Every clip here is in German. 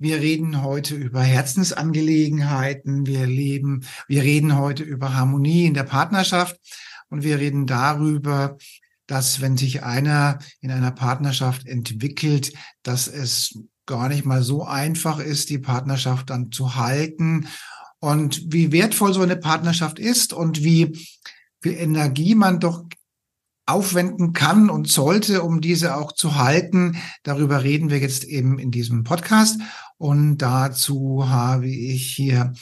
Wir reden heute über Herzensangelegenheiten. Wir leben, wir reden heute über Harmonie in der Partnerschaft und wir reden darüber, dass wenn sich einer in einer Partnerschaft entwickelt, dass es gar nicht mal so einfach ist, die Partnerschaft dann zu halten und wie wertvoll so eine Partnerschaft ist und wie viel Energie man doch aufwenden kann und sollte, um diese auch zu halten. Darüber reden wir jetzt eben in diesem Podcast. Und dazu habe ich hier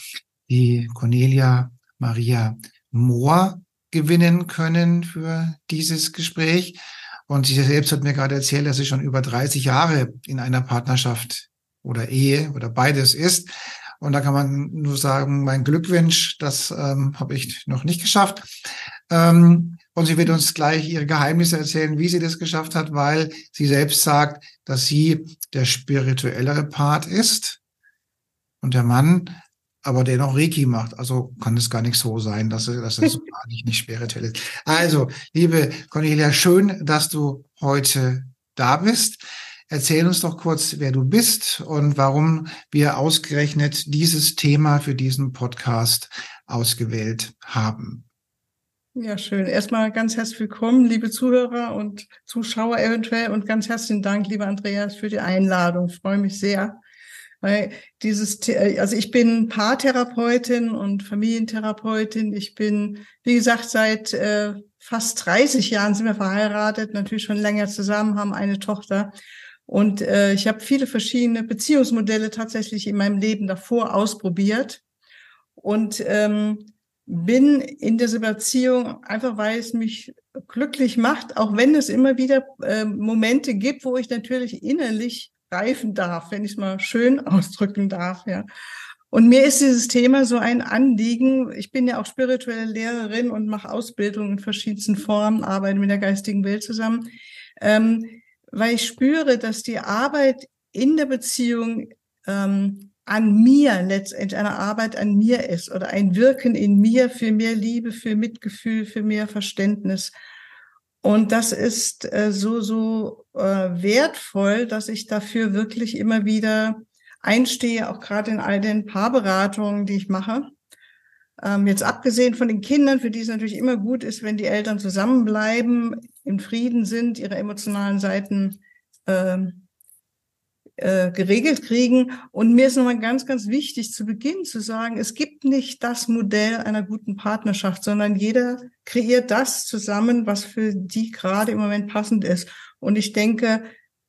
die Cornelia Maria Mohr gewinnen können für dieses Gespräch. Und sie selbst hat mir gerade erzählt, dass sie schon über 30 Jahre in einer Partnerschaft oder Ehe oder beides ist. Und da kann man nur sagen, mein Glückwunsch, das ähm, habe ich noch nicht geschafft. Ähm, und sie wird uns gleich ihre Geheimnisse erzählen, wie sie das geschafft hat, weil sie selbst sagt, dass sie der spirituellere Part ist und der Mann aber der noch Reiki macht. Also kann es gar nicht so sein, dass, er, dass es so gar nicht, nicht spirituell ist. Also, liebe Cornelia, schön, dass du heute da bist. Erzähl uns doch kurz, wer du bist und warum wir ausgerechnet dieses Thema für diesen Podcast ausgewählt haben. Ja, schön. Erstmal ganz herzlich willkommen, liebe Zuhörer und Zuschauer eventuell und ganz herzlichen Dank, lieber Andreas, für die Einladung. Ich freue mich sehr, weil dieses, also ich bin Paartherapeutin und Familientherapeutin. Ich bin, wie gesagt, seit äh, fast 30 Jahren sind wir verheiratet, natürlich schon länger zusammen, haben eine Tochter und äh, ich habe viele verschiedene Beziehungsmodelle tatsächlich in meinem Leben davor ausprobiert und ähm, bin in dieser Beziehung einfach, weil es mich glücklich macht, auch wenn es immer wieder äh, Momente gibt, wo ich natürlich innerlich reifen darf, wenn ich es mal schön ausdrücken darf, ja. Und mir ist dieses Thema so ein Anliegen. Ich bin ja auch spirituelle Lehrerin und mache Ausbildung in verschiedensten Formen, arbeite mit der geistigen Welt zusammen. Ähm, weil ich spüre, dass die Arbeit in der Beziehung ähm, an mir letztendlich eine Arbeit an mir ist oder ein Wirken in mir für mehr Liebe, für Mitgefühl, für mehr Verständnis. Und das ist äh, so, so äh, wertvoll, dass ich dafür wirklich immer wieder einstehe, auch gerade in all den Paarberatungen, die ich mache. Ähm, jetzt abgesehen von den Kindern, für die es natürlich immer gut ist, wenn die Eltern zusammenbleiben, in Frieden sind, ihre emotionalen Seiten äh, äh, geregelt kriegen. Und mir ist nochmal ganz, ganz wichtig zu Beginn zu sagen, es gibt nicht das Modell einer guten Partnerschaft, sondern jeder kreiert das zusammen, was für die gerade im Moment passend ist. Und ich denke,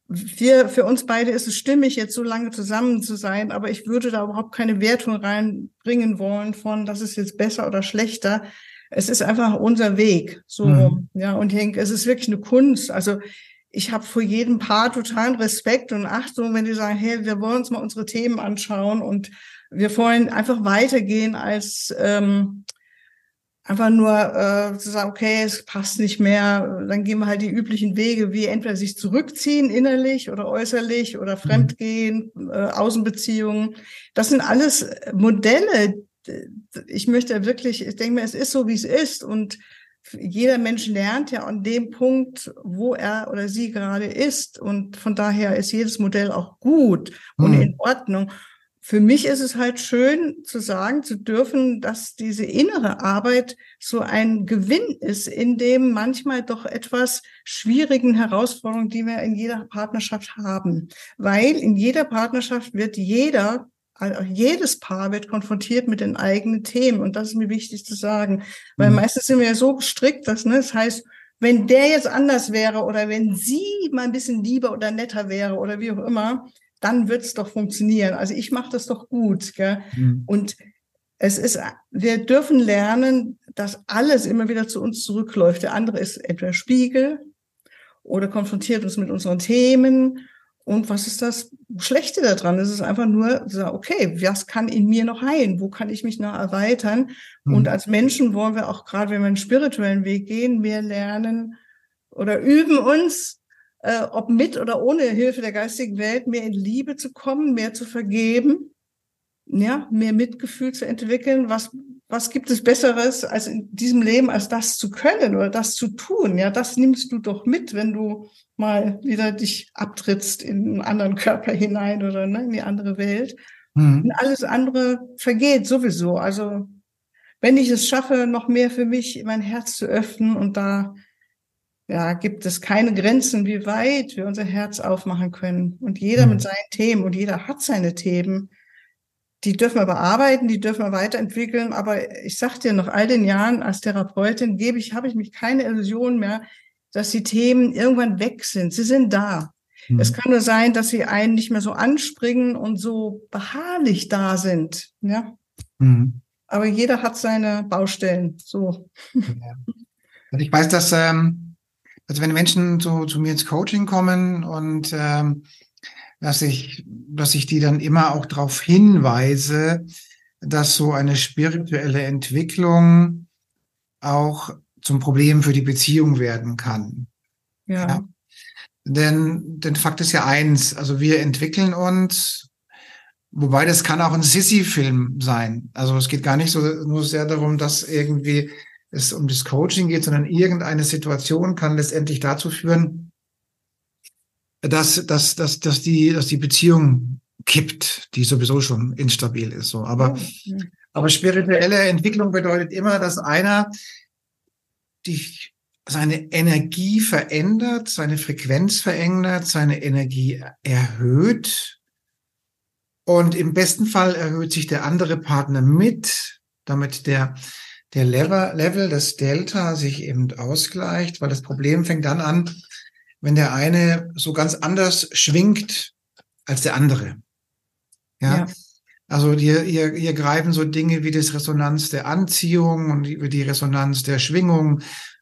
wir, für uns beide ist es stimmig, jetzt so lange zusammen zu sein, aber ich würde da überhaupt keine Wertung reinbringen wollen von, das ist jetzt besser oder schlechter. Es ist einfach unser Weg, so mhm. Ja, und ich denke, es ist wirklich eine Kunst. Also ich habe vor jedem Paar totalen Respekt und Achtung, wenn die sagen, hey, wir wollen uns mal unsere Themen anschauen und wir wollen einfach weitergehen als ähm, einfach nur äh, zu sagen, okay, es passt nicht mehr, dann gehen wir halt die üblichen Wege, wie entweder sich zurückziehen innerlich oder äußerlich oder mhm. Fremdgehen, äh, Außenbeziehungen. Das sind alles Modelle. Ich möchte wirklich, ich denke mir, es ist so, wie es ist und jeder Mensch lernt ja an dem Punkt, wo er oder sie gerade ist. Und von daher ist jedes Modell auch gut und mhm. in Ordnung. Für mich ist es halt schön zu sagen, zu dürfen, dass diese innere Arbeit so ein Gewinn ist, in dem manchmal doch etwas schwierigen Herausforderungen, die wir in jeder Partnerschaft haben. Weil in jeder Partnerschaft wird jeder also jedes Paar wird konfrontiert mit den eigenen Themen. Und das ist mir wichtig zu sagen. Weil mhm. meistens sind wir ja so gestrickt, dass, ne, das heißt, wenn der jetzt anders wäre oder wenn sie mal ein bisschen lieber oder netter wäre oder wie auch immer, dann wird es doch funktionieren. Also ich mache das doch gut. Gell? Mhm. Und es ist, wir dürfen lernen, dass alles immer wieder zu uns zurückläuft. Der andere ist entweder Spiegel oder konfrontiert uns mit unseren Themen und was ist das Schlechte daran? Es ist einfach nur, okay, was kann in mir noch heilen? Wo kann ich mich noch erweitern? Mhm. Und als Menschen wollen wir auch gerade, wenn wir einen spirituellen Weg gehen, mehr lernen oder üben uns, äh, ob mit oder ohne Hilfe der geistigen Welt, mehr in Liebe zu kommen, mehr zu vergeben, ja, mehr Mitgefühl zu entwickeln. Was, was gibt es Besseres als in diesem Leben, als das zu können oder das zu tun? Ja, das nimmst du doch mit, wenn du mal wieder dich abtrittst in einen anderen Körper hinein oder ne, in die andere Welt. Mhm. Und alles andere vergeht sowieso. Also wenn ich es schaffe, noch mehr für mich mein Herz zu öffnen und da ja, gibt es keine Grenzen, wie weit wir unser Herz aufmachen können. Und jeder mhm. mit seinen Themen und jeder hat seine Themen. Die dürfen wir bearbeiten, die dürfen wir weiterentwickeln. Aber ich sag dir, nach all den Jahren als Therapeutin gebe ich, habe ich mich keine Illusion mehr, dass die Themen irgendwann weg sind. Sie sind da. Mhm. Es kann nur sein, dass sie einen nicht mehr so anspringen und so beharrlich da sind. Ja. Mhm. Aber jeder hat seine Baustellen. So. Ja. Also ich weiß, dass ähm, also wenn Menschen so zu mir ins Coaching kommen und ähm, dass ich, dass ich die dann immer auch darauf hinweise, dass so eine spirituelle Entwicklung auch zum Problem für die Beziehung werden kann. Ja. ja. Denn, denn Fakt ist ja eins, also wir entwickeln uns, wobei das kann auch ein Sissy-Film sein. Also es geht gar nicht so nur sehr darum, dass irgendwie es um das Coaching geht, sondern irgendeine Situation kann letztendlich dazu führen, dass, dass, dass, dass, die, dass die Beziehung kippt, die sowieso schon instabil ist. So. Aber, ja. aber spirituelle Entwicklung bedeutet immer, dass einer die, seine Energie verändert, seine Frequenz verändert, seine Energie erhöht. Und im besten Fall erhöht sich der andere Partner mit, damit der, der Level, Level des Delta sich eben ausgleicht, weil das Problem fängt dann an, wenn der eine so ganz anders schwingt als der andere. Ja. ja. Also hier, hier, hier greifen so Dinge wie das Resonanz der Anziehung und die, die Resonanz der Schwingung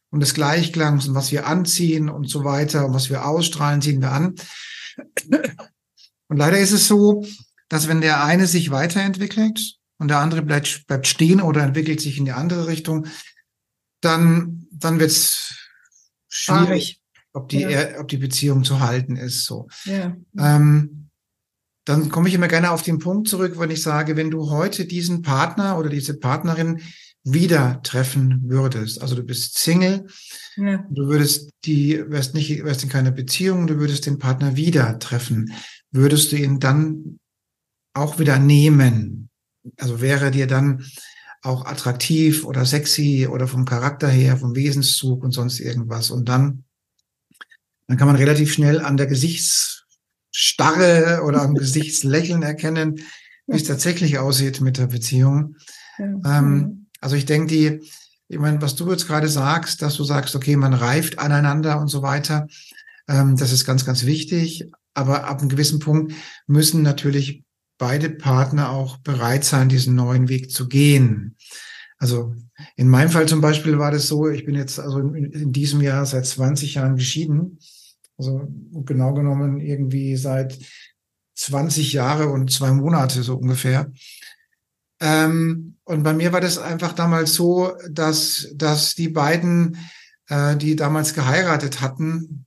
und des Gleichklangs und was wir anziehen und so weiter und was wir ausstrahlen, ziehen wir an. Und leider ist es so, dass wenn der eine sich weiterentwickelt und der andere bleibt, bleibt stehen oder entwickelt sich in die andere Richtung, dann, dann wird es schwierig, ob die, ja. ob die Beziehung zu halten ist. So. Ja. Ähm, dann komme ich immer gerne auf den Punkt zurück, wenn ich sage, wenn du heute diesen Partner oder diese Partnerin wieder treffen würdest, also du bist Single, ja. du würdest die, wärst nicht, wärst in keiner Beziehung, du würdest den Partner wieder treffen, würdest du ihn dann auch wieder nehmen? Also wäre dir dann auch attraktiv oder sexy oder vom Charakter her, vom Wesenszug und sonst irgendwas. Und dann, dann kann man relativ schnell an der Gesichtsstarre oder am Gesichtslächeln erkennen, wie es tatsächlich aussieht mit der Beziehung. Ja. Ähm, also ich denke, die, ich meine, was du jetzt gerade sagst, dass du sagst, okay, man reift aneinander und so weiter, ähm, das ist ganz, ganz wichtig. Aber ab einem gewissen Punkt müssen natürlich beide Partner auch bereit sein, diesen neuen Weg zu gehen. Also in meinem Fall zum Beispiel war das so, ich bin jetzt also in, in diesem Jahr seit 20 Jahren geschieden. Also genau genommen irgendwie seit 20 Jahre und zwei Monate so ungefähr. Ähm, und bei mir war das einfach damals so, dass, dass die beiden, äh, die damals geheiratet hatten,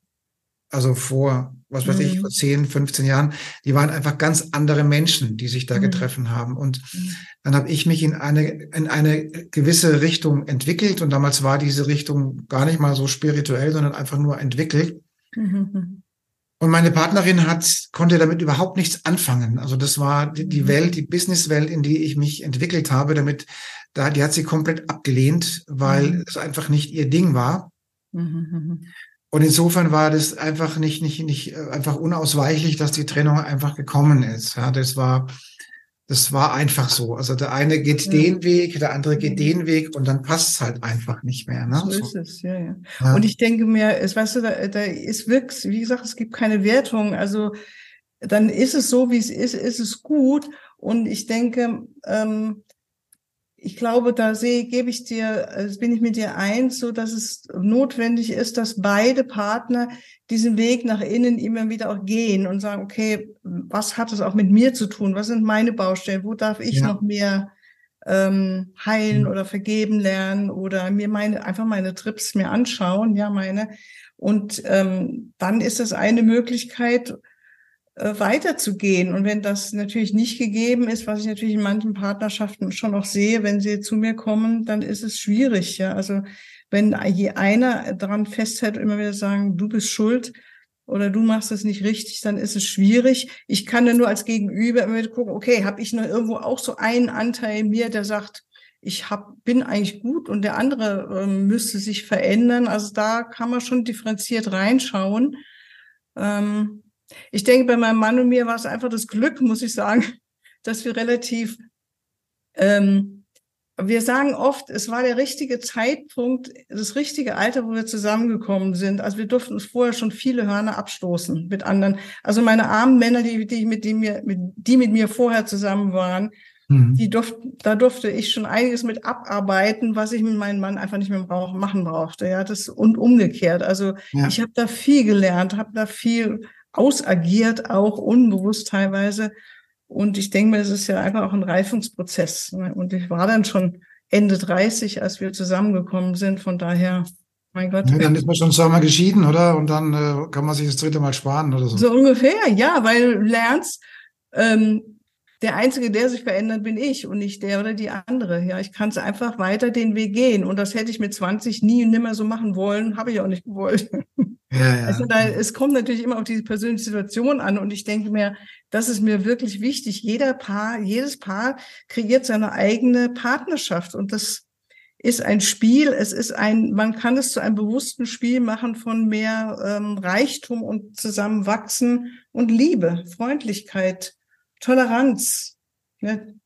also vor was weiß mhm. ich, vor 10, 15 Jahren, die waren einfach ganz andere Menschen, die sich da mhm. getroffen haben. Und mhm. dann habe ich mich in eine, in eine gewisse Richtung entwickelt. Und damals war diese Richtung gar nicht mal so spirituell, sondern einfach nur entwickelt. Mhm. Und meine Partnerin hat, konnte damit überhaupt nichts anfangen. Also das war die, die mhm. Welt, die Businesswelt, in die ich mich entwickelt habe, damit, da, die hat sie komplett abgelehnt, weil mhm. es einfach nicht ihr Ding war. Mhm. Und insofern war das einfach nicht, nicht, nicht äh, einfach unausweichlich, dass die Trennung einfach gekommen ist. Ja, das war, das war einfach so. Also der eine geht ja. den Weg, der andere geht den Weg und dann passt es halt einfach nicht mehr. Ne? So, so ist es, ja, ja, ja. Und ich denke mir, es weißt du, da, da ist wirklich, wie gesagt, es gibt keine Wertung. Also dann ist es so, wie es ist, ist es gut. Und ich denke, ähm, ich glaube, da sehe, gebe ich dir, also bin ich mit dir eins, so dass es notwendig ist, dass beide Partner diesen Weg nach innen immer wieder auch gehen und sagen, okay, was hat es auch mit mir zu tun? Was sind meine Baustellen? Wo darf ich ja. noch mehr ähm, heilen mhm. oder vergeben lernen oder mir meine, einfach meine Trips mir anschauen, ja, meine. Und ähm, dann ist das eine Möglichkeit, weiterzugehen. Und wenn das natürlich nicht gegeben ist, was ich natürlich in manchen Partnerschaften schon noch sehe, wenn sie zu mir kommen, dann ist es schwierig. Ja, also wenn je einer daran festhält, immer wieder sagen, du bist schuld oder du machst es nicht richtig, dann ist es schwierig. Ich kann dann nur als Gegenüber immer wieder gucken, okay, habe ich noch irgendwo auch so einen Anteil in mir, der sagt, ich hab, bin eigentlich gut und der andere ähm, müsste sich verändern. Also da kann man schon differenziert reinschauen. Ähm, ich denke, bei meinem Mann und mir war es einfach das Glück, muss ich sagen, dass wir relativ, ähm, wir sagen oft, es war der richtige Zeitpunkt, das richtige Alter, wo wir zusammengekommen sind. Also wir durften uns vorher schon viele Hörner abstoßen mit anderen. Also meine armen Männer, die, die mit, die, mir, mit, die mit mir vorher zusammen waren, mhm. die durften, da durfte ich schon einiges mit abarbeiten, was ich mit meinem Mann einfach nicht mehr brauch, machen brauchte. Ja, das und umgekehrt. Also ja. ich habe da viel gelernt, habe da viel ausagiert, auch unbewusst teilweise. Und ich denke mir, es ist ja einfach auch ein Reifungsprozess. Ne? Und ich war dann schon Ende 30, als wir zusammengekommen sind. Von daher, mein Gott. Ja, dann ist man schon zweimal geschieden, oder? Und dann äh, kann man sich das dritte Mal sparen oder so. So ungefähr, ja, weil du lernst, ähm, der Einzige, der sich verändert, bin ich und nicht der oder die andere. Ja, ich kann es einfach weiter den Weg gehen. Und das hätte ich mit 20 nie und nimmer so machen wollen, habe ich auch nicht gewollt. Ja, ja. Also da, es kommt natürlich immer auf diese persönliche Situation an. Und ich denke mir, das ist mir wirklich wichtig. Jeder Paar, jedes Paar kreiert seine eigene Partnerschaft. Und das ist ein Spiel. Es ist ein, man kann es zu einem bewussten Spiel machen von mehr ähm, Reichtum und Zusammenwachsen und Liebe, Freundlichkeit, Toleranz. Ne?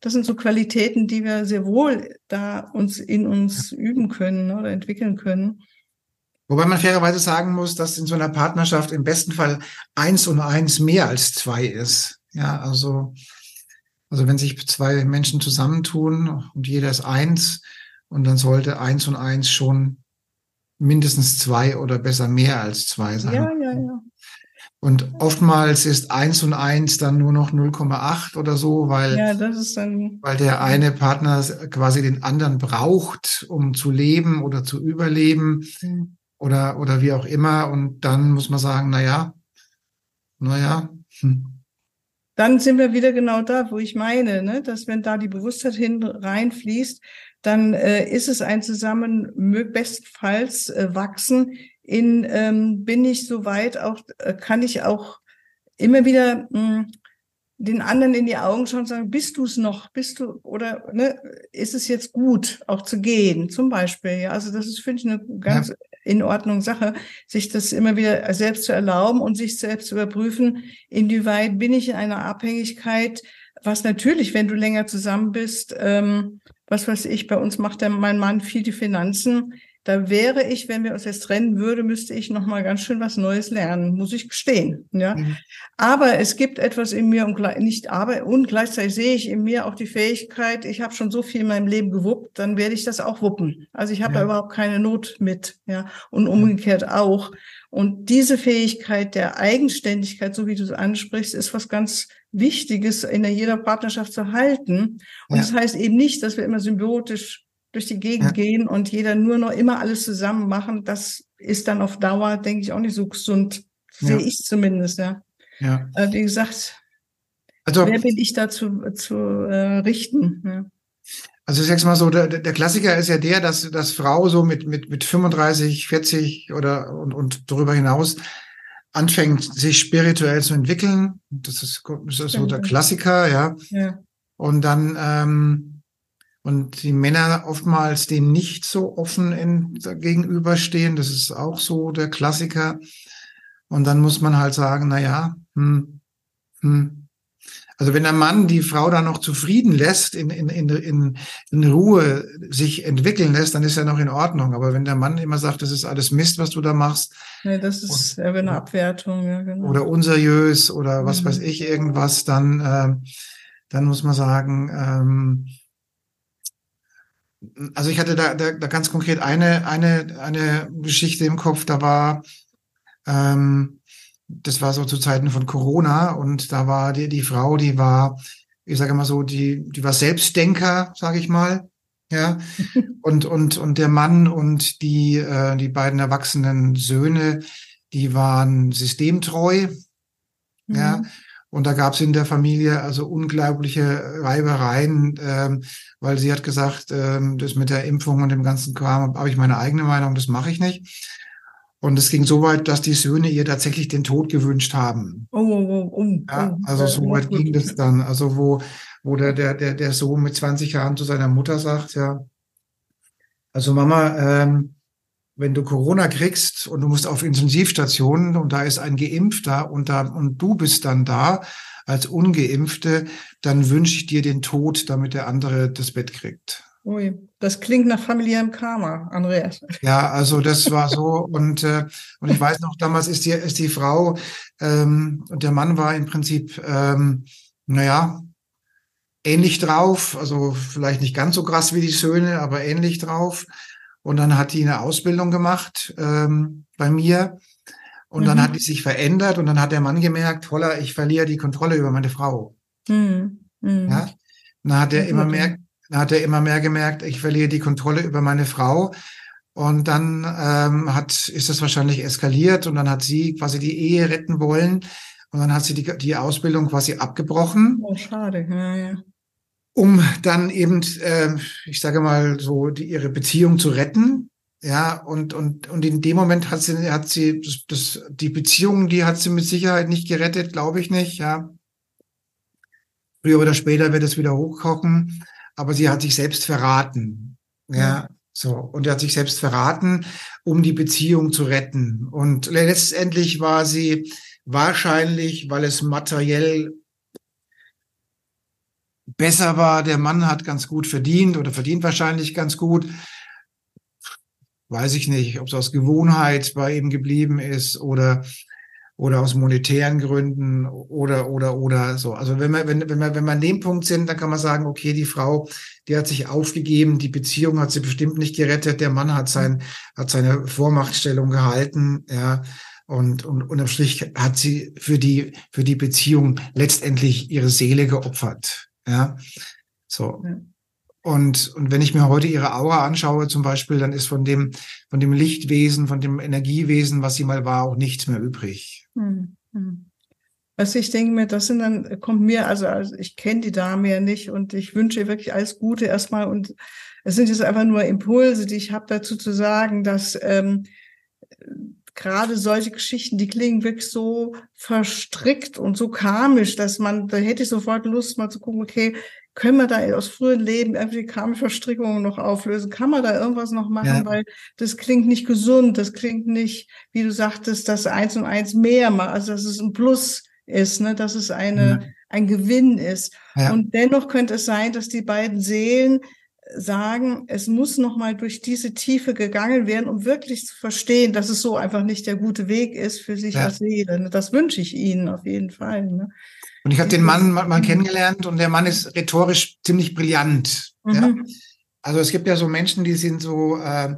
Das sind so Qualitäten, die wir sehr wohl da uns in uns üben können oder entwickeln können. Wobei man fairerweise sagen muss, dass in so einer Partnerschaft im besten Fall eins und eins mehr als zwei ist. Ja, also, also wenn sich zwei Menschen zusammentun und jeder ist eins und dann sollte eins und eins schon mindestens zwei oder besser mehr als zwei sein. Ja, ja, ja. Und oftmals ist eins und eins dann nur noch 0,8 oder so, weil, ja, weil der eine Partner quasi den anderen braucht, um zu leben oder zu überleben mhm. oder, oder wie auch immer. Und dann muss man sagen, na ja, na ja. Hm. Dann sind wir wieder genau da, wo ich meine, ne? dass wenn da die Bewusstheit hin reinfließt, dann äh, ist es ein Zusammen bestenfalls äh, wachsen in ähm, bin ich soweit auch, äh, kann ich auch immer wieder mh, hm, den anderen in die Augen schauen und sagen, bist du es noch? Bist du, oder ne, ist es jetzt gut, auch zu gehen, zum Beispiel? Ja, also das ist, finde ich, eine ganz ja. in Ordnung Sache, sich das immer wieder selbst zu erlauben und sich selbst zu überprüfen, inwieweit bin ich in einer Abhängigkeit, was natürlich, wenn du länger zusammen bist, ähm, was weiß ich, bei uns macht der, mein Mann viel die Finanzen, da wäre ich, wenn wir uns jetzt trennen würde, müsste ich noch mal ganz schön was Neues lernen, muss ich gestehen. Ja, mhm. aber es gibt etwas in mir und nicht aber und gleichzeitig sehe ich in mir auch die Fähigkeit. Ich habe schon so viel in meinem Leben gewuppt, dann werde ich das auch wuppen. Also ich habe ja. da überhaupt keine Not mit. Ja, und umgekehrt auch. Und diese Fähigkeit der Eigenständigkeit, so wie du es ansprichst, ist was ganz Wichtiges in jeder Partnerschaft zu halten. Und ja. das heißt eben nicht, dass wir immer symbiotisch durch die Gegend ja. gehen und jeder nur noch immer alles zusammen machen, das ist dann auf Dauer, denke ich, auch nicht so gesund. Sehe ja. ich zumindest, ja. ja. Äh, wie gesagt, also, wer bin ich da zu, zu äh, richten? Ja. Also ich sag's mal so, der, der Klassiker ist ja der, dass, dass Frau so mit, mit, mit 35, 40 oder und, und darüber hinaus anfängt, sich spirituell zu entwickeln. Das ist, das ist so der Klassiker, ja. ja. Und dann ähm, und die Männer oftmals dem nicht so offen in, gegenüberstehen. Das ist auch so der Klassiker. Und dann muss man halt sagen, na ja, hm, hm. Also wenn der Mann die Frau da noch zufrieden lässt, in, in, in, in Ruhe sich entwickeln lässt, dann ist ja noch in Ordnung. Aber wenn der Mann immer sagt, das ist alles Mist, was du da machst. Nee, das ist und, eine Abwertung, ja, genau. Oder unseriös oder was mhm. weiß ich, irgendwas, dann, äh, dann muss man sagen, ähm, also ich hatte da, da, da ganz konkret eine, eine, eine Geschichte im Kopf, da war, ähm, das war so zu Zeiten von Corona und da war die, die Frau, die war, ich sage mal so, die, die war Selbstdenker, sage ich mal. Ja, und, und, und der Mann und die, äh, die beiden erwachsenen Söhne, die waren systemtreu. Mhm. Ja, und da gab es in der Familie also unglaubliche Reibereien, ähm, weil sie hat gesagt, ähm, das mit der Impfung und dem ganzen Kram habe ich meine eigene Meinung, das mache ich nicht. Und es ging so weit, dass die Söhne ihr tatsächlich den Tod gewünscht haben. Oh, oh, oh, oh. Ja, also so weit ging das dann. Also wo, wo der, der, der, der Sohn mit 20 Jahren zu seiner Mutter sagt, ja, also Mama, ähm, wenn du Corona kriegst und du musst auf Intensivstationen und da ist ein Geimpfter und da und du bist dann da als Ungeimpfte, dann wünsche ich dir den Tod, damit der andere das Bett kriegt. Ui, das klingt nach familiärem Karma, Andreas. Ja, also das war so und äh, und ich weiß noch, damals ist die ist die Frau ähm, und der Mann war im Prinzip ähm, naja ähnlich drauf, also vielleicht nicht ganz so krass wie die Söhne, aber ähnlich drauf. Und dann hat die eine Ausbildung gemacht ähm, bei mir. Und mhm. dann hat die sich verändert und dann hat der Mann gemerkt, holla, ich verliere die Kontrolle über meine Frau. Mhm. Mhm. Ja? Dann hat er immer mehr, dann hat er immer mehr gemerkt, ich verliere die Kontrolle über meine Frau. Und dann ähm, hat, ist das wahrscheinlich eskaliert und dann hat sie quasi die Ehe retten wollen. Und dann hat sie die, die Ausbildung quasi abgebrochen. Oh, schade. Ja, ja um dann eben, äh, ich sage mal so, die, ihre Beziehung zu retten. Ja, und, und, und in dem Moment hat sie, hat sie, das, das, die Beziehung, die hat sie mit Sicherheit nicht gerettet, glaube ich nicht, ja. Früher oder später wird es wieder hochkochen, aber sie hat sich selbst verraten. Ja, ja. so. Und er hat sich selbst verraten, um die Beziehung zu retten. Und letztendlich war sie wahrscheinlich, weil es materiell besser war. Der Mann hat ganz gut verdient oder verdient wahrscheinlich ganz gut. Weiß ich nicht, ob es aus Gewohnheit bei ihm geblieben ist oder oder aus monetären Gründen oder oder oder so. Also wenn wir wenn wenn wir wenn wir an dem Punkt sind, dann kann man sagen, okay, die Frau, die hat sich aufgegeben, die Beziehung hat sie bestimmt nicht gerettet, der Mann hat sein hat seine Vormachtstellung gehalten, ja. Und, und unterm Strich hat sie für die, für die Beziehung letztendlich ihre Seele geopfert. Ja, so. Ja. Und, und wenn ich mir heute ihre Aura anschaue, zum Beispiel, dann ist von dem, von dem Lichtwesen, von dem Energiewesen, was sie mal war, auch nichts mehr übrig. Also ich denke mir, das sind dann, kommt mir, also, also ich kenne die Dame ja nicht und ich wünsche ihr wirklich alles Gute erstmal. Und es sind jetzt einfach nur Impulse, die ich habe dazu zu sagen, dass ähm, gerade solche Geschichten, die klingen wirklich so verstrickt und so karmisch, dass man, da hätte ich sofort Lust, mal zu gucken, okay, können wir da aus früheren Leben irgendwie karmische Verstrickungen noch auflösen? Kann man da irgendwas noch machen? Ja. Weil das klingt nicht gesund, das klingt nicht, wie du sagtest, dass eins und eins mehr macht, also dass es ein Plus ist, ne, dass es eine, ja. ein Gewinn ist. Ja. Und dennoch könnte es sein, dass die beiden Seelen sagen, es muss nochmal durch diese Tiefe gegangen werden, um wirklich zu verstehen, dass es so einfach nicht der gute Weg ist für sich ja. als Seele. Das wünsche ich Ihnen auf jeden Fall. Ne? Und ich habe den Mann mal, mal, kennengelernt und der Mann ist rhetorisch ziemlich brillant. Mhm. Ja? Also es gibt ja so Menschen, die sind so, äh,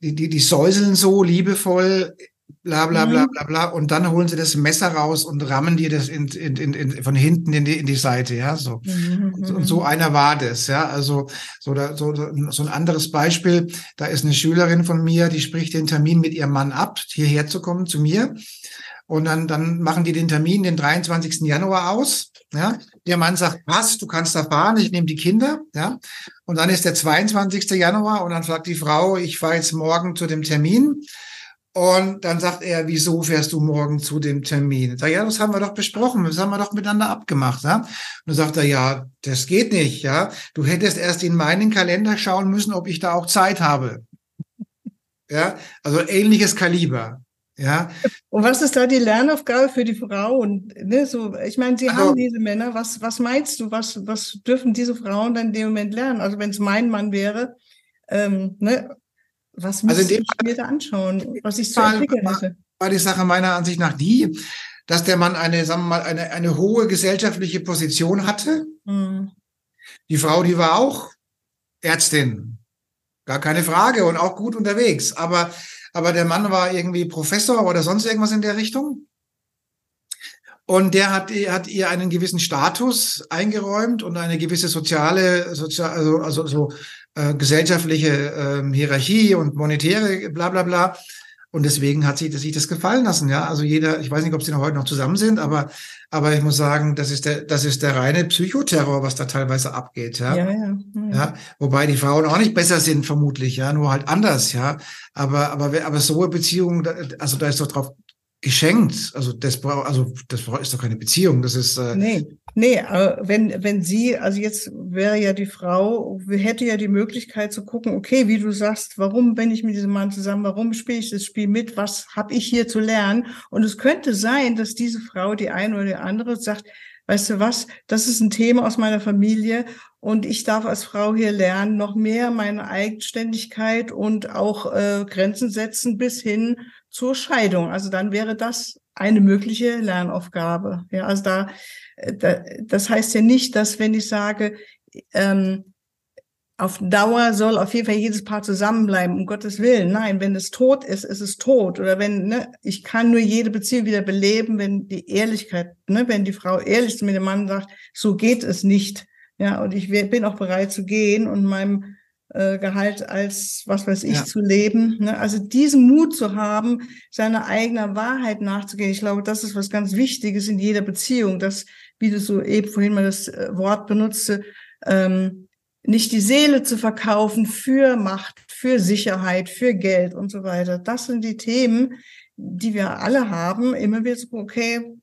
die, die, die säuseln so liebevoll bla bla bla mhm. bla bla und dann holen sie das Messer raus und rammen dir das in, in, in, in, von hinten in die, in die Seite, ja, so. Mhm. Und, und, so einer war das, ja, also so, da, so, so ein anderes Beispiel, da ist eine Schülerin von mir, die spricht den Termin mit ihrem Mann ab, hierher zu kommen zu mir und dann, dann machen die den Termin den 23. Januar aus, ja, der Mann sagt, passt, du kannst da fahren, ich nehme die Kinder, ja, und dann ist der 22. Januar und dann sagt die Frau, ich fahre jetzt morgen zu dem Termin und dann sagt er, wieso fährst du morgen zu dem Termin? Ich sag, ja, das haben wir doch besprochen, das haben wir doch miteinander abgemacht. Ja? Und dann sagt er, ja, das geht nicht, ja. Du hättest erst in meinen Kalender schauen müssen, ob ich da auch Zeit habe. Ja, also ähnliches Kaliber. Ja. Und was ist da die Lernaufgabe für die Frauen? Ne, so, ich meine, sie also, haben diese Männer. Was, was meinst du? Was, was dürfen diese Frauen dann in dem Moment lernen? Also wenn es mein Mann wäre, ähm, ne, was muss also ich mir da anschauen, was ich zu entwickeln hätte? War die Sache meiner Ansicht nach die, dass der Mann eine, sagen wir mal, eine, eine hohe gesellschaftliche Position hatte. Mhm. Die Frau, die war auch Ärztin. gar keine Frage und auch gut unterwegs. Aber, aber der Mann war irgendwie Professor oder sonst irgendwas in der Richtung. Und der hat, hat ihr einen gewissen Status eingeräumt und eine gewisse soziale, sozial, also, also so äh, gesellschaftliche äh, Hierarchie und monetäre bla bla bla. Und deswegen hat sie sich das gefallen lassen, ja. Also jeder, ich weiß nicht, ob sie noch heute noch zusammen sind, aber, aber ich muss sagen, das ist der, das ist der reine Psychoterror, was da teilweise abgeht, ja. Ja, ja, ja. ja. Wobei die Frauen auch nicht besser sind, vermutlich, ja, nur halt anders, ja. Aber, aber, aber so eine Beziehung, also da ist doch drauf geschenkt. Also das braucht, also das ist doch keine Beziehung. Das ist äh nee, nee. Wenn wenn sie, also jetzt wäre ja die Frau, hätte ja die Möglichkeit zu gucken, okay, wie du sagst, warum bin ich mit diesem Mann zusammen? Warum spiele ich das Spiel mit? Was habe ich hier zu lernen? Und es könnte sein, dass diese Frau, die eine oder die andere, sagt, weißt du was? Das ist ein Thema aus meiner Familie und ich darf als Frau hier lernen, noch mehr meine Eigenständigkeit und auch äh, Grenzen setzen bis hin zur Scheidung. Also dann wäre das eine mögliche Lernaufgabe. Ja, also da, da das heißt ja nicht, dass wenn ich sage, ähm, auf Dauer soll auf jeden Fall jedes Paar zusammenbleiben, um Gottes Willen. Nein, wenn es tot ist, ist es tot. Oder wenn, ne, ich kann nur jede Beziehung wieder beleben, wenn die Ehrlichkeit, ne, wenn die Frau ehrlich zu mir dem Mann sagt, so geht es nicht. Ja, und ich bin auch bereit zu gehen und meinem äh, Gehalt als, was weiß ich, ja. zu leben. Ne? Also diesen Mut zu haben, seiner eigenen Wahrheit nachzugehen. Ich glaube, das ist was ganz Wichtiges in jeder Beziehung, dass, wie du so eben vorhin mal das äh, Wort benutze, ähm, nicht die Seele zu verkaufen für Macht, für Sicherheit, für Geld und so weiter. Das sind die Themen, die wir alle haben. Immer wieder so, okay,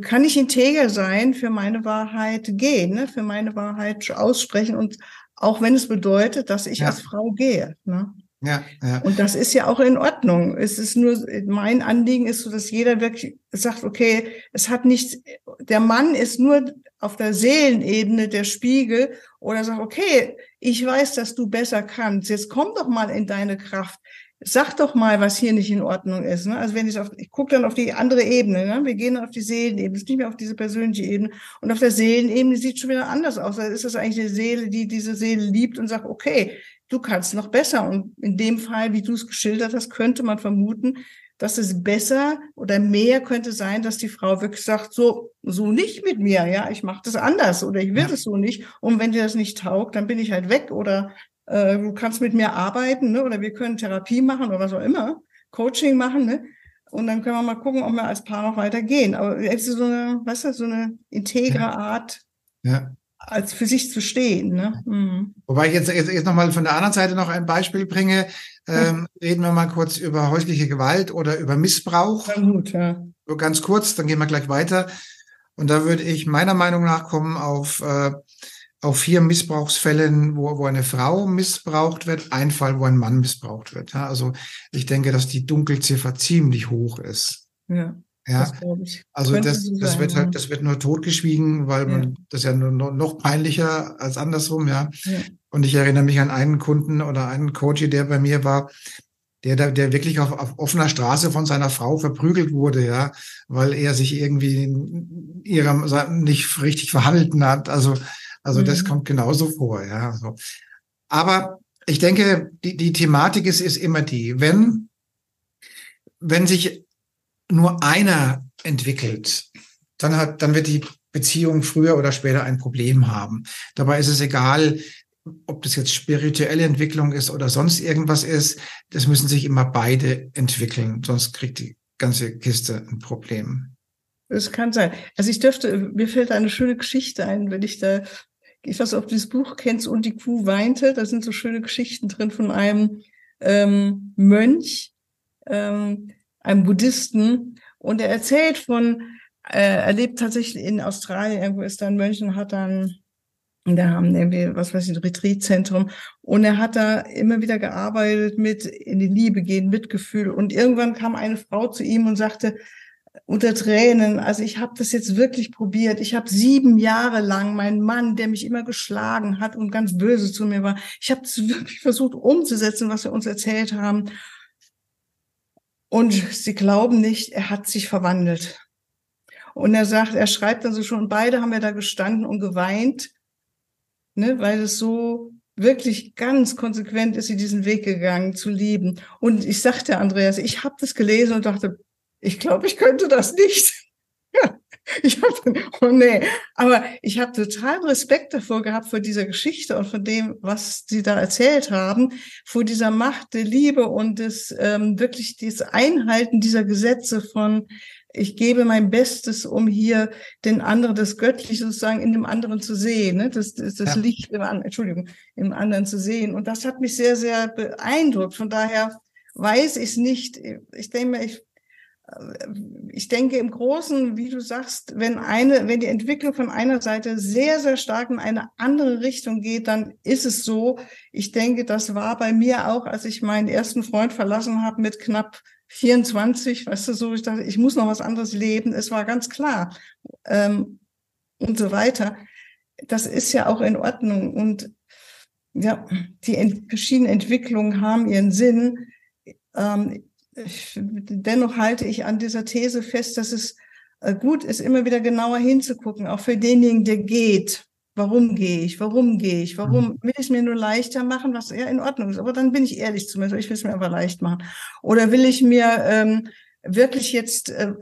kann ich integer sein, für meine Wahrheit gehen, ne? für meine Wahrheit aussprechen und auch wenn es bedeutet, dass ich ja. als Frau gehe. Ne? Ja, ja. Und das ist ja auch in Ordnung. Es ist nur, mein Anliegen ist so, dass jeder wirklich sagt, okay, es hat nichts, der Mann ist nur auf der Seelenebene der Spiegel oder sagt, okay, ich weiß, dass du besser kannst. Jetzt komm doch mal in deine Kraft sag doch mal, was hier nicht in Ordnung ist. Ne? Also wenn ich auf, ich gucke dann auf die andere Ebene, ne? wir gehen auf die Seelenebene, es ist nicht mehr auf diese persönliche Ebene. Und auf der Seelenebene sieht es schon wieder anders aus. Da ist das eigentlich eine Seele, die diese Seele liebt und sagt, okay, du kannst noch besser. Und in dem Fall, wie du es geschildert hast, könnte man vermuten, dass es besser oder mehr könnte sein, dass die Frau wirklich sagt, so, so nicht mit mir, ja, ich mache das anders oder ich will ja. das so nicht. Und wenn dir das nicht taugt, dann bin ich halt weg oder äh, du kannst mit mir arbeiten, ne? oder wir können Therapie machen oder was auch immer, Coaching machen, ne? Und dann können wir mal gucken, ob wir als Paar noch weitergehen. Aber es ist so eine, weißt du, so eine integre ja. Art, ja. als für sich zu stehen. Ne? Mhm. Wobei ich jetzt, jetzt, jetzt nochmal von der anderen Seite noch ein Beispiel bringe. Ähm. Reden wir mal kurz über häusliche Gewalt oder über Missbrauch. Ja, gut, ja. So ganz kurz, dann gehen wir gleich weiter. Und da würde ich meiner Meinung nach kommen auf äh, auf vier Missbrauchsfällen, wo, wo eine Frau missbraucht wird, ein Fall, wo ein Mann missbraucht wird. Ja, also ich denke, dass die Dunkelziffer ziemlich hoch ist. Ja. Ja, das also das, so das sein, wird halt, das wird nur totgeschwiegen, weil man ja. das ja nur noch peinlicher als andersrum, ja. ja. Und ich erinnere mich an einen Kunden oder einen Coach, der bei mir war, der, der wirklich auf, auf offener Straße von seiner Frau verprügelt wurde, ja, weil er sich irgendwie in ihrem nicht richtig verhalten hat. Also also mhm. das kommt genauso vor, ja. So. Aber ich denke, die, die Thematik ist, ist immer die, wenn, wenn sich nur einer entwickelt, dann hat, dann wird die Beziehung früher oder später ein Problem haben. Dabei ist es egal, ob das jetzt spirituelle Entwicklung ist oder sonst irgendwas ist. Das müssen sich immer beide entwickeln, sonst kriegt die ganze Kiste ein Problem. Das kann sein. Also ich dürfte, mir fällt eine schöne Geschichte ein, wenn ich da ich weiß ob du das Buch kennst, Und die Kuh weinte. Da sind so schöne Geschichten drin von einem ähm, Mönch, ähm, einem Buddhisten. Und er erzählt von, äh, er lebt tatsächlich in Australien, irgendwo ist da ein Mönch und hat dann da haben irgendwie, was weiß ich, ein Retreatzentrum. Und er hat da immer wieder gearbeitet mit in die Liebe gehen, Mitgefühl. Und irgendwann kam eine Frau zu ihm und sagte, unter Tränen. Also ich habe das jetzt wirklich probiert. Ich habe sieben Jahre lang meinen Mann, der mich immer geschlagen hat und ganz böse zu mir war, ich habe es wirklich versucht umzusetzen, was wir uns erzählt haben. Und sie glauben nicht, er hat sich verwandelt. Und er sagt, er schreibt dann so schon, beide haben wir da gestanden und geweint, ne, weil es so wirklich ganz konsequent ist sie diesen Weg gegangen zu lieben. Und ich sagte Andreas, ich habe das gelesen und dachte, ich glaube, ich könnte das nicht. ich habe, oh nee, aber ich habe total Respekt davor gehabt vor dieser Geschichte und von dem, was Sie da erzählt haben, vor dieser Macht der Liebe und des ähm, wirklich das Einhalten dieser Gesetze von ich gebe mein Bestes, um hier den anderen, das Göttliche sozusagen in dem anderen zu sehen, ne? das, das, das ja. Licht im, Entschuldigung, im anderen zu sehen. Und das hat mich sehr, sehr beeindruckt. Von daher weiß ich es nicht. Ich denke, ich ich denke im Großen, wie du sagst, wenn eine, wenn die Entwicklung von einer Seite sehr, sehr stark in eine andere Richtung geht, dann ist es so. Ich denke, das war bei mir auch, als ich meinen ersten Freund verlassen habe mit knapp 24, weißt du, so, ich dachte, ich muss noch was anderes leben. Es war ganz klar. Ähm, und so weiter. Das ist ja auch in Ordnung. Und ja, die ent verschiedenen Entwicklungen haben ihren Sinn. Ähm, dennoch halte ich an dieser These fest, dass es äh, gut ist, immer wieder genauer hinzugucken, auch für denjenigen, der geht. Warum gehe ich? Warum gehe ich? Warum mhm. will ich es mir nur leichter machen, was ja in Ordnung ist? Aber dann bin ich ehrlich zu mir, ich will es mir aber leicht machen. Oder will ich mir ähm, wirklich jetzt äh,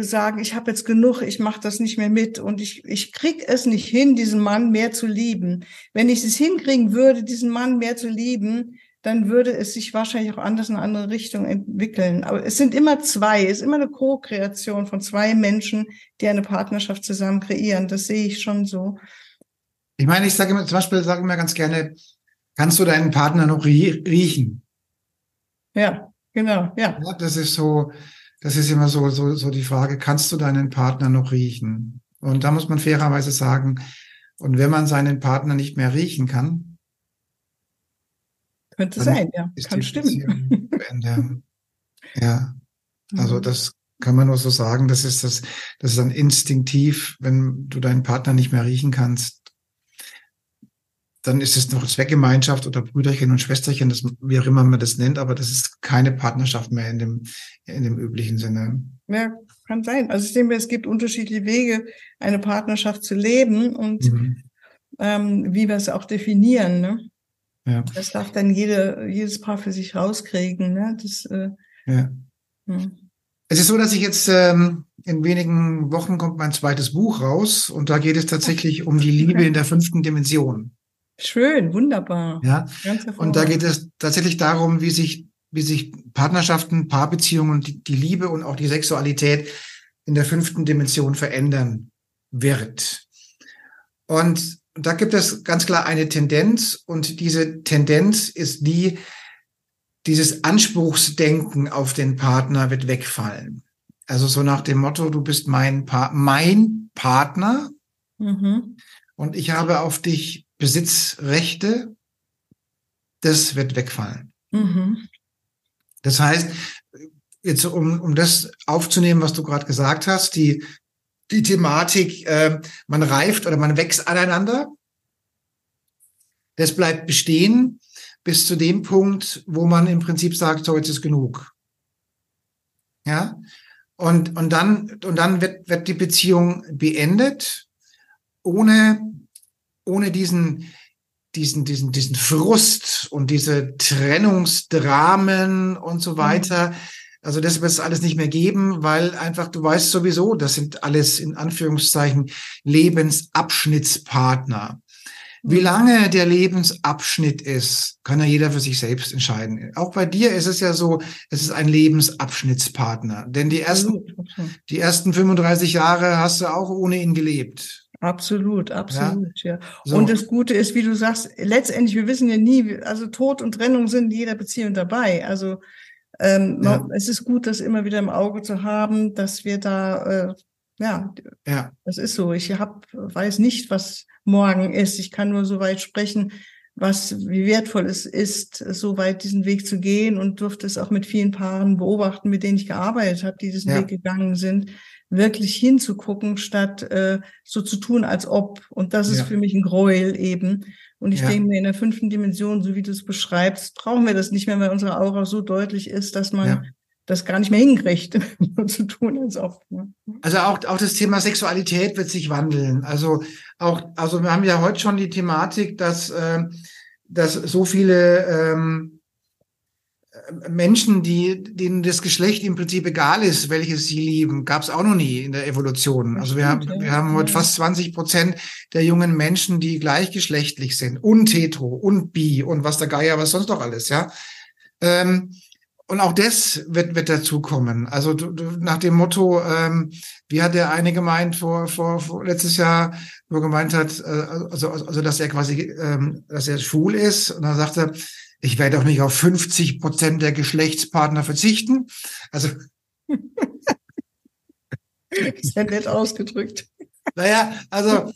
sagen, ich habe jetzt genug, ich mache das nicht mehr mit und ich, ich krieg es nicht hin, diesen Mann mehr zu lieben. Wenn ich es hinkriegen würde, diesen Mann mehr zu lieben, dann würde es sich wahrscheinlich auch anders in eine andere Richtung entwickeln. Aber es sind immer zwei, es ist immer eine Co-Kreation von zwei Menschen, die eine Partnerschaft zusammen kreieren. Das sehe ich schon so. Ich meine, ich sage immer, zum Beispiel sage immer ganz gerne, kannst du deinen Partner noch riechen? Ja, genau, ja. ja. Das ist so, das ist immer so, so, so die Frage, kannst du deinen Partner noch riechen? Und da muss man fairerweise sagen, und wenn man seinen Partner nicht mehr riechen kann, könnte sein, ja. Kann stimmen. ja. Also mhm. das kann man nur so sagen. Das ist das, das ist dann instinktiv, wenn du deinen Partner nicht mehr riechen kannst, dann ist es noch Zweckgemeinschaft oder Brüderchen und Schwesterchen, das, wie auch immer man das nennt, aber das ist keine Partnerschaft mehr in dem, in dem üblichen Sinne. Ja, kann sein. Also ich denke, es gibt unterschiedliche Wege, eine Partnerschaft zu leben und mhm. ähm, wie wir es auch definieren. Ne? Ja. Das darf dann jede, jedes Paar für sich rauskriegen. Ne? Das, äh, ja. Hm. Es ist so, dass ich jetzt ähm, in wenigen Wochen kommt mein zweites Buch raus und da geht es tatsächlich um die Liebe in der fünften Dimension. Schön, wunderbar. Ja. und da geht es tatsächlich darum, wie sich, wie sich Partnerschaften, Paarbeziehungen, die, die Liebe und auch die Sexualität in der fünften Dimension verändern wird. Und da gibt es ganz klar eine Tendenz und diese Tendenz ist die, dieses Anspruchsdenken auf den Partner wird wegfallen. Also so nach dem Motto, du bist mein, pa mein Partner mhm. und ich habe auf dich Besitzrechte, das wird wegfallen. Mhm. Das heißt, jetzt um, um das aufzunehmen, was du gerade gesagt hast, die die Thematik, äh, man reift oder man wächst aneinander. Das bleibt bestehen bis zu dem Punkt, wo man im Prinzip sagt, so jetzt ist genug. Ja. Und, und dann, und dann wird, wird die Beziehung beendet, ohne, ohne diesen, diesen, diesen, diesen Frust und diese Trennungsdramen und so mhm. weiter. Mhm also das wird es alles nicht mehr geben, weil einfach du weißt sowieso, das sind alles in Anführungszeichen Lebensabschnittspartner. Wie mhm. lange der Lebensabschnitt ist, kann ja jeder für sich selbst entscheiden. Auch bei dir ist es ja so, es ist ein Lebensabschnittspartner. Denn die ersten, die ersten 35 Jahre hast du auch ohne ihn gelebt. Absolut, absolut, ja. ja. So. Und das Gute ist, wie du sagst, letztendlich, wir wissen ja nie, also Tod und Trennung sind in jeder Beziehung dabei. Also ähm, ja. Es ist gut, das immer wieder im Auge zu haben, dass wir da, äh, ja, ja, das ist so. Ich hab, weiß nicht, was morgen ist. Ich kann nur so weit sprechen, was, wie wertvoll es ist, so weit diesen Weg zu gehen und durfte es auch mit vielen Paaren beobachten, mit denen ich gearbeitet habe, die diesen ja. Weg gegangen sind, wirklich hinzugucken, statt äh, so zu tun, als ob. Und das ist ja. für mich ein Gräuel eben. Und ich ja. denke in der fünften Dimension, so wie du es beschreibst, brauchen wir das nicht mehr, weil unsere Aura so deutlich ist, dass man ja. das gar nicht mehr hinkriegt, nur zu tun als oft. Ne? Also auch, auch das Thema Sexualität wird sich wandeln. Also auch, also wir haben ja heute schon die Thematik, dass, äh, dass so viele ähm, Menschen, die, denen das Geschlecht im Prinzip egal ist, welches sie lieben, gab es auch noch nie in der Evolution. Also wir haben, wir haben heute fast 20 Prozent der jungen Menschen, die gleichgeschlechtlich sind und hetero und bi und was der Geier, was sonst noch alles, ja. Ähm, und auch das wird, wird dazukommen. Also du, du, nach dem Motto, ähm, wie hat der eine gemeint vor, vor, vor letztes Jahr, wo er gemeint hat, äh, also, also dass er quasi, ähm, dass er schwul ist. Und dann sagte, ich werde auch nicht auf 50 Prozent der Geschlechtspartner verzichten. Also sehr nett ausgedrückt. Naja, also,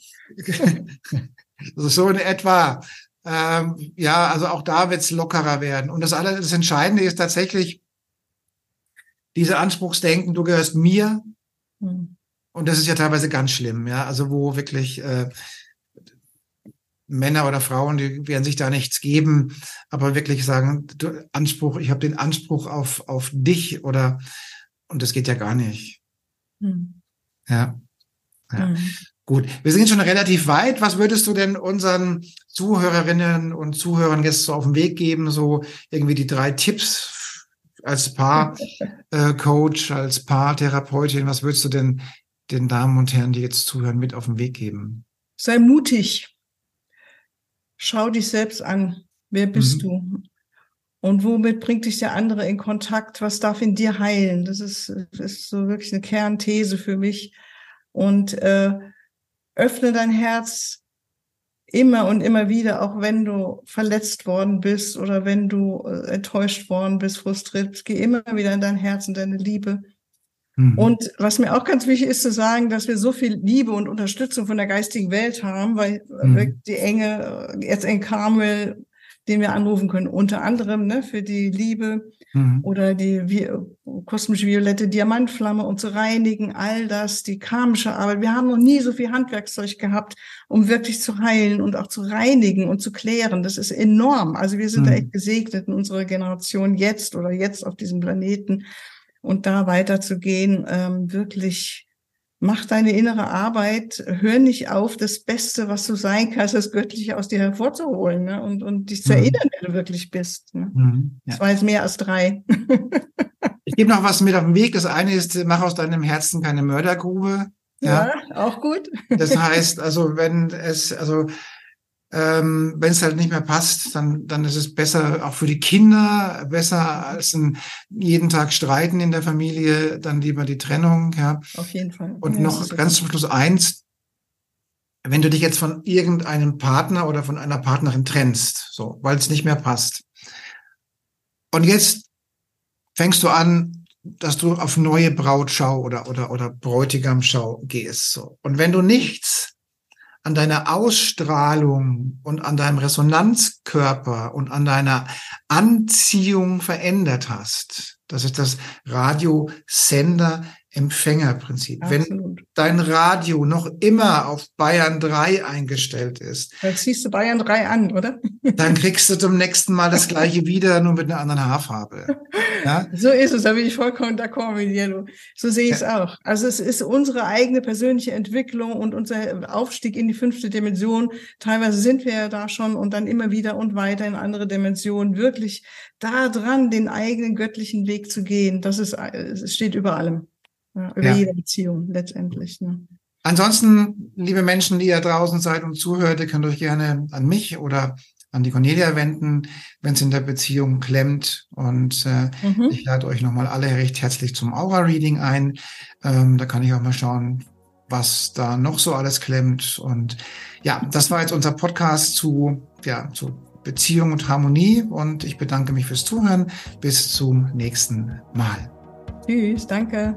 also so in etwa. Ähm, ja, also auch da wird es lockerer werden. Und das, alles, das Entscheidende ist tatsächlich diese Anspruchsdenken, du gehörst mir. Mhm. Und das ist ja teilweise ganz schlimm, ja. Also wo wirklich äh, Männer oder Frauen, die werden sich da nichts geben, aber wirklich sagen, du, Anspruch, ich habe den Anspruch auf, auf dich oder und das geht ja gar nicht. Mhm. Ja. ja. Mhm. Gut, wir sind schon relativ weit. Was würdest du denn unseren Zuhörerinnen und Zuhörern jetzt so auf den Weg geben? So irgendwie die drei Tipps als Paar-Coach, äh, als Paartherapeutin. Was würdest du denn den Damen und Herren, die jetzt zuhören, mit auf den Weg geben? Sei mutig. Schau dich selbst an. Wer bist mhm. du? Und womit bringt dich der andere in Kontakt? Was darf in dir heilen? Das ist, das ist so wirklich eine Kernthese für mich. Und äh, öffne dein Herz immer und immer wieder, auch wenn du verletzt worden bist oder wenn du äh, enttäuscht worden bist, frustriert geh immer wieder in dein Herz und deine Liebe. Mhm. Und was mir auch ganz wichtig ist zu sagen, dass wir so viel Liebe und Unterstützung von der geistigen Welt haben, weil mhm. die enge, äh, jetzt in Carmel den wir anrufen können, unter anderem ne, für die Liebe mhm. oder die wie, kosmisch violette Diamantflamme, um zu reinigen, all das, die karmische Arbeit. Wir haben noch nie so viel Handwerkszeug gehabt, um wirklich zu heilen und auch zu reinigen und zu klären. Das ist enorm. Also wir sind mhm. da echt gesegnet in unserer Generation jetzt oder jetzt auf diesem Planeten und da weiterzugehen, ähm, wirklich mach deine innere Arbeit, hör nicht auf, das Beste, was du sein kannst, das Göttliche aus dir hervorzuholen ne? und, und dich zu mhm. erinnern, wer du wirklich bist. Ne? Mhm, ja. Das war jetzt mehr als drei. ich gebe noch was mit auf den Weg. Das eine ist, mach aus deinem Herzen keine Mördergrube. Ja, ja auch gut. das heißt, also wenn es, also ähm, Wenn es halt nicht mehr passt, dann, dann ist es besser auch für die Kinder, besser als ein jeden Tag streiten in der Familie, dann lieber die Trennung. Ja. Auf jeden Fall. Und ja, noch ganz zum Schluss eins, wenn du dich jetzt von irgendeinem Partner oder von einer Partnerin trennst, so, weil es nicht mehr passt. Und jetzt fängst du an, dass du auf neue Brautschau oder, oder, oder Bräutigamschau gehst. So. Und wenn du nichts an deiner Ausstrahlung und an deinem Resonanzkörper und an deiner Anziehung verändert hast. Das ist das Radiosender Empfängerprinzip. Absolut. Wenn dein Radio noch immer auf Bayern 3 eingestellt ist. Dann ziehst du Bayern 3 an, oder? Dann kriegst du zum nächsten Mal das gleiche wieder, nur mit einer anderen Haarfarbe. Ja? So ist es, da bin ich vollkommen d'accord mit dir. So sehe ich es ja. auch. Also es ist unsere eigene persönliche Entwicklung und unser Aufstieg in die fünfte Dimension. Teilweise sind wir ja da schon und dann immer wieder und weiter in andere Dimensionen. Wirklich da dran, den eigenen göttlichen Weg zu gehen. Das ist, es steht über allem. Ja, über ja. jede Beziehung letztendlich. Ne? Ansonsten, liebe Menschen, die ihr draußen seid und zuhört, ihr könnt euch gerne an mich oder an die Cornelia wenden, wenn es in der Beziehung klemmt. Und äh, mhm. ich lade euch nochmal alle recht herzlich zum Aura-Reading ein. Ähm, da kann ich auch mal schauen, was da noch so alles klemmt. Und ja, das war jetzt unser Podcast zu, ja, zu Beziehung und Harmonie. Und ich bedanke mich fürs Zuhören. Bis zum nächsten Mal. Tschüss, danke.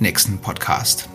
nächsten Podcast.